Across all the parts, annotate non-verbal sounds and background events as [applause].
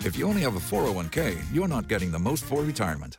If you only have a 401k, you're not getting the most for retirement.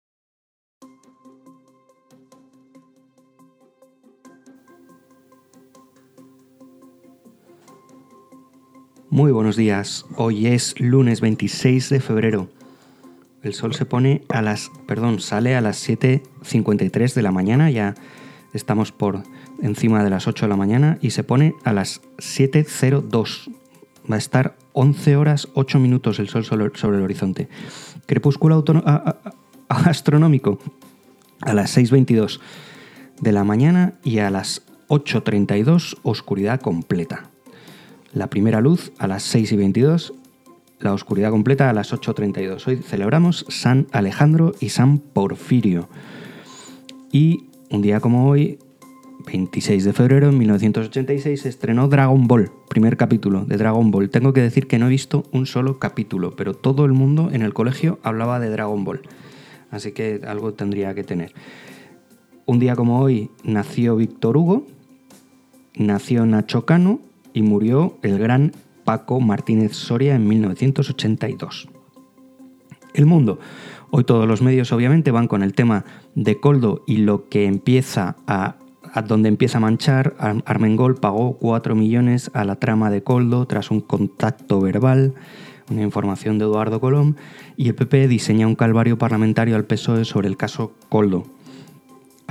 Muy buenos días. Hoy es lunes 26 de febrero. El sol se pone a las, perdón, sale a las 7:53 de la mañana, ya estamos por encima de las 8 de la mañana y se pone a las 7:02. Va a estar 11 horas 8 minutos el sol sobre, el horizonte. Crepúsculo [laughs] astronómico a las 6:22 de la mañana y a las 8.32 oscuridad completa. La primera luz a las 6 y 22, la oscuridad completa a las 8.32. Hoy celebramos San Alejandro y San Porfirio. Y un día como hoy, 26 de febrero de 1986, se estrenó Dragon Ball, primer capítulo de Dragon Ball. Tengo que decir que no he visto un solo capítulo, pero todo el mundo en el colegio hablaba de Dragon Ball. Así que algo tendría que tener. Un día como hoy nació Víctor Hugo, nació Nacho Cano y murió el gran Paco Martínez Soria en 1982. El mundo. Hoy todos los medios obviamente van con el tema de Coldo y lo que empieza a, a donde empieza a manchar. Armengol pagó 4 millones a la trama de Coldo tras un contacto verbal, una información de Eduardo Colón, y el PP diseña un calvario parlamentario al PSOE sobre el caso Coldo.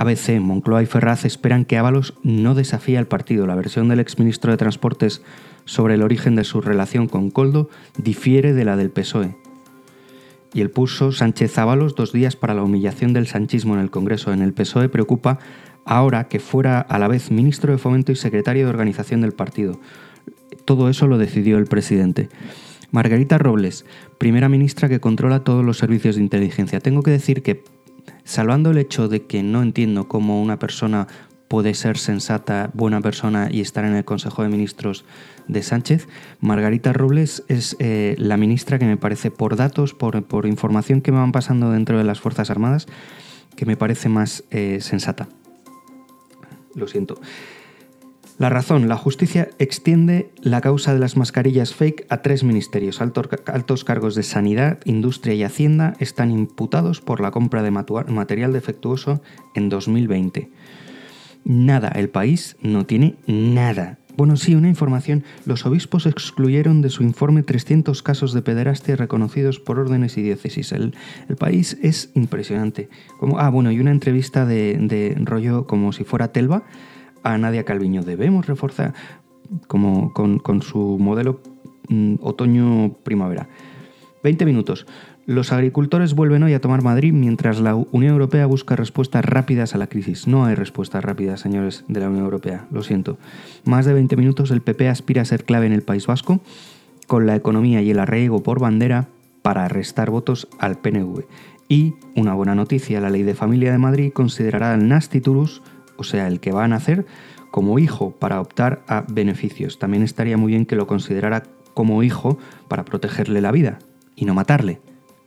ABC, Moncloa y Ferraz esperan que Ábalos no desafíe al partido. La versión del exministro de Transportes sobre el origen de su relación con Coldo difiere de la del PSOE. Y el pulso Sánchez Ábalos dos días para la humillación del sanchismo en el Congreso. En el PSOE preocupa ahora que fuera a la vez ministro de Fomento y secretario de organización del partido. Todo eso lo decidió el presidente. Margarita Robles, primera ministra que controla todos los servicios de inteligencia. Tengo que decir que salvando el hecho de que no entiendo cómo una persona puede ser sensata, buena persona y estar en el Consejo de Ministros de Sánchez, Margarita Robles es eh, la ministra que me parece, por datos, por, información que me van pasando dentro de las Fuerzas Armadas, que me parece más eh, sensata. Lo siento. La razón, la justicia extiende la causa de las mascarillas fake a tres ministerios. altos cargos de sanidad, industria y hacienda están imputados por la compra de material defectuoso en 2020. Nada, el país no tiene nada. Bueno, sí, una información. Los obispos excluyeron de su informe 300 casos de pederastia reconocidos por órdenes y diócesis. El, el país es impresionante. Como, ah, bueno, y una entrevista de, de rollo como si fuera Telva a Nadia Calviño. Debemos reforzar como con, su modelo mm, otoño-primavera. 20 minutos. Los agricultores vuelven hoy a tomar Madrid mientras la Unión Europea busca respuestas rápidas a la crisis. No hay respuestas rápidas, señores de la Unión Europea, lo siento. Más de 20 minutos el PP aspira a ser clave en el País Vasco, con la economía y el arraigo por bandera para restar votos al PNV. Y, una buena noticia, la Ley de Familia de Madrid considerará al Nastiturus o sea, el que va a nacer como hijo para optar a beneficios. También estaría muy bien que lo considerara como hijo para protegerle la vida y no matarle.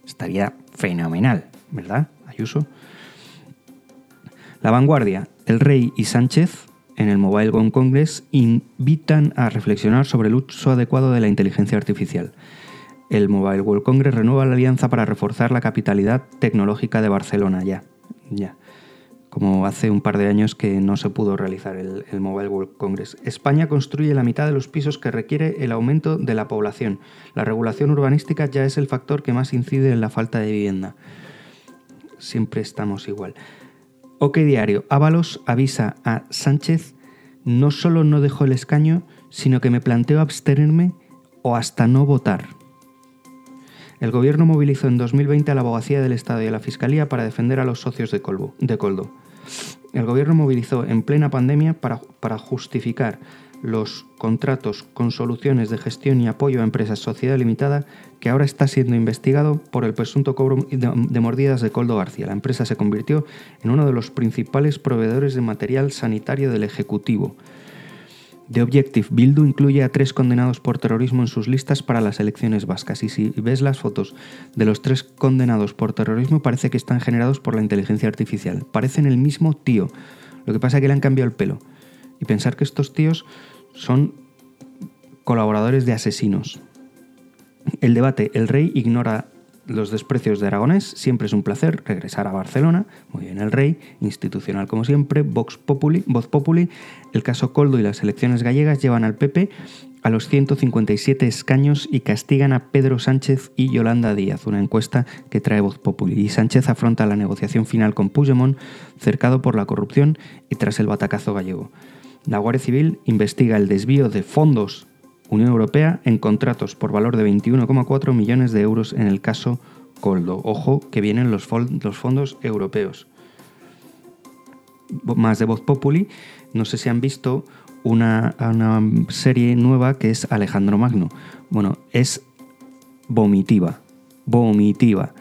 Estaría fenomenal, ¿verdad, Ayuso? La vanguardia, el rey y Sánchez en el Mobile World Congress invitan a reflexionar sobre el uso adecuado de la inteligencia artificial. El Mobile World Congress renueva la alianza para reforzar la capitalidad tecnológica de Barcelona ya. Ya como hace un par de años que no se pudo realizar el, Mobile World Congress. España construye la mitad de los pisos que requiere el aumento de la población. La regulación urbanística ya es el factor que más incide en la falta de vivienda. siempre estamos igual. OK Diario, Ábalos avisa a Sánchez, no solo no dejo el escaño, sino que me planteo abstenerme o hasta no votar. El gobierno movilizó en 2020 a la abogacía del Estado y a la Fiscalía para defender a los socios de, de Coldo. El gobierno movilizó en plena pandemia para, justificar los contratos con soluciones de gestión y apoyo a empresas sociedad limitada que ahora está siendo investigado por el presunto cobro de mordidas de Coldo García. La empresa se convirtió en uno de los principales proveedores de material sanitario del Ejecutivo. The Objective Bildu incluye a tres condenados por terrorismo en sus listas para las elecciones vascas y si ves las fotos de los tres condenados por terrorismo parece que están generados por la inteligencia artificial. Parecen el mismo tío. Lo que pasa es que le han cambiado el pelo. Y pensar que estos tíos son colaboradores de asesinos. El debate, el rey ignora los desprecios de Aragonés, siempre es un placer regresar a Barcelona, muy bien el rey, institucional como siempre, Vox Populi, Voz Populi, el caso Coldo y las elecciones gallegas llevan al PP a los 157 escaños y castigan a Pedro Sánchez y Yolanda Díaz, una encuesta que trae Voz Populi. Y Sánchez afronta la negociación final con Puigdemont, cercado por la corrupción y tras el batacazo gallego. La Guardia Civil investiga el desvío de fondos Unión Europea en contratos por valor de 21,4 millones de euros en el caso Coldo. Ojo que vienen los, fondos europeos. Más de Voz Populi, no sé si han visto una, serie nueva que es Alejandro Magno. Bueno, es vomitiva, vomitiva.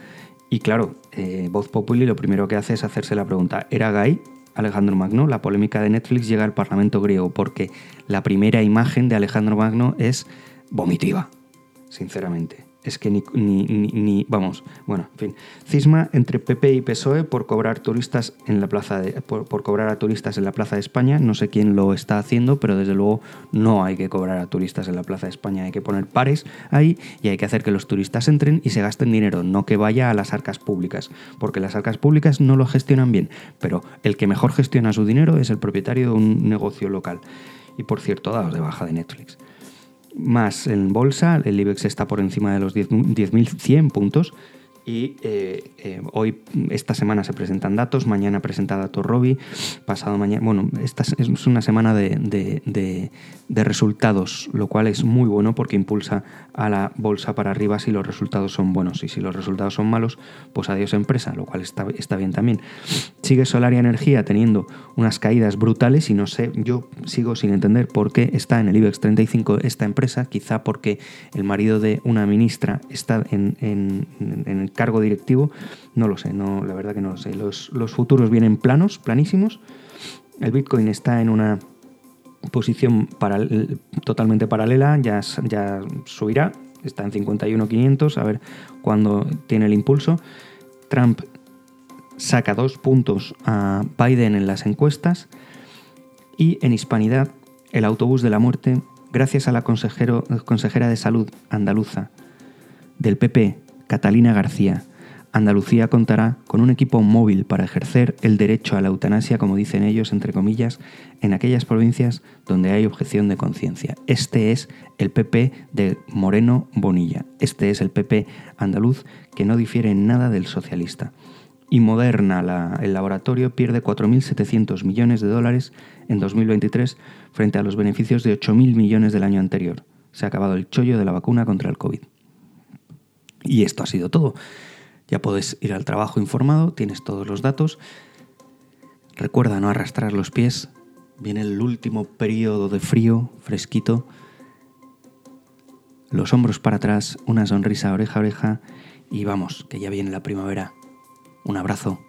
Y claro, eh, Voz Populi lo primero que hace es hacerse la pregunta, ¿era gay? Alejandro Magno, la polémica de Netflix llega al Parlamento griego porque la primera imagen de Alejandro Magno es vomitiva, sinceramente es que ni, ni, vamos, bueno, en fin, cisma entre PP y PSOE por cobrar turistas en la plaza de, por, cobrar a turistas en la Plaza de España, no sé quién lo está haciendo, pero desde luego no hay que cobrar a turistas en la Plaza de España, hay que poner pares ahí y hay que hacer que los turistas entren y se gasten dinero, no que vaya a las arcas públicas, porque las arcas públicas no lo gestionan bien, pero el que mejor gestiona su dinero es el propietario de un negocio local. Y por cierto, dados de baja de Netflix más en bolsa, el IBEX está por encima de los 10.100 puntos y eh, eh, hoy, esta semana se presentan datos, mañana presenta datos Robi, pasado mañana, bueno, esta es una semana de, resultados, lo cual es muy bueno porque impulsa a la bolsa para arriba si los resultados son buenos y si los resultados son malos, pues adiós empresa, lo cual está, está bien también. Sigue Solaria Energía teniendo unas caídas brutales y no sé, yo sigo sin entender por qué está en el IBEX 35 esta empresa, quizá porque el marido de una ministra está en, en, en el cargo directivo, no lo sé, no, la verdad que no lo sé. Los, futuros vienen planos, planísimos. El Bitcoin está en una posición totalmente paralela, ya, ya subirá, está en 51.500, a ver cuándo tiene el impulso. Trump saca dos puntos a Biden en las encuestas y en Hispanidad el autobús de la muerte, gracias a la consejero, consejera de salud andaluza del PP, Catalina García, Andalucía contará con un equipo móvil para ejercer el derecho a la eutanasia, como dicen ellos, entre comillas, en aquellas provincias donde hay objeción de conciencia. Este es el PP de Moreno Bonilla. Este es el PP andaluz que no difiere en nada del socialista. Y Moderna, el laboratorio, pierde 4.700 millones de dólares en 2023 frente a los beneficios de 8.000 millones del año anterior. Se ha acabado el chollo de la vacuna contra el COVID. Y esto ha sido todo. Ya puedes ir al trabajo informado, tienes todos los datos. Recuerda no arrastrar los pies. Viene el último periodo de frío, fresquito. Los hombros para atrás, una sonrisa oreja a oreja y vamos, que ya viene la primavera. Un abrazo.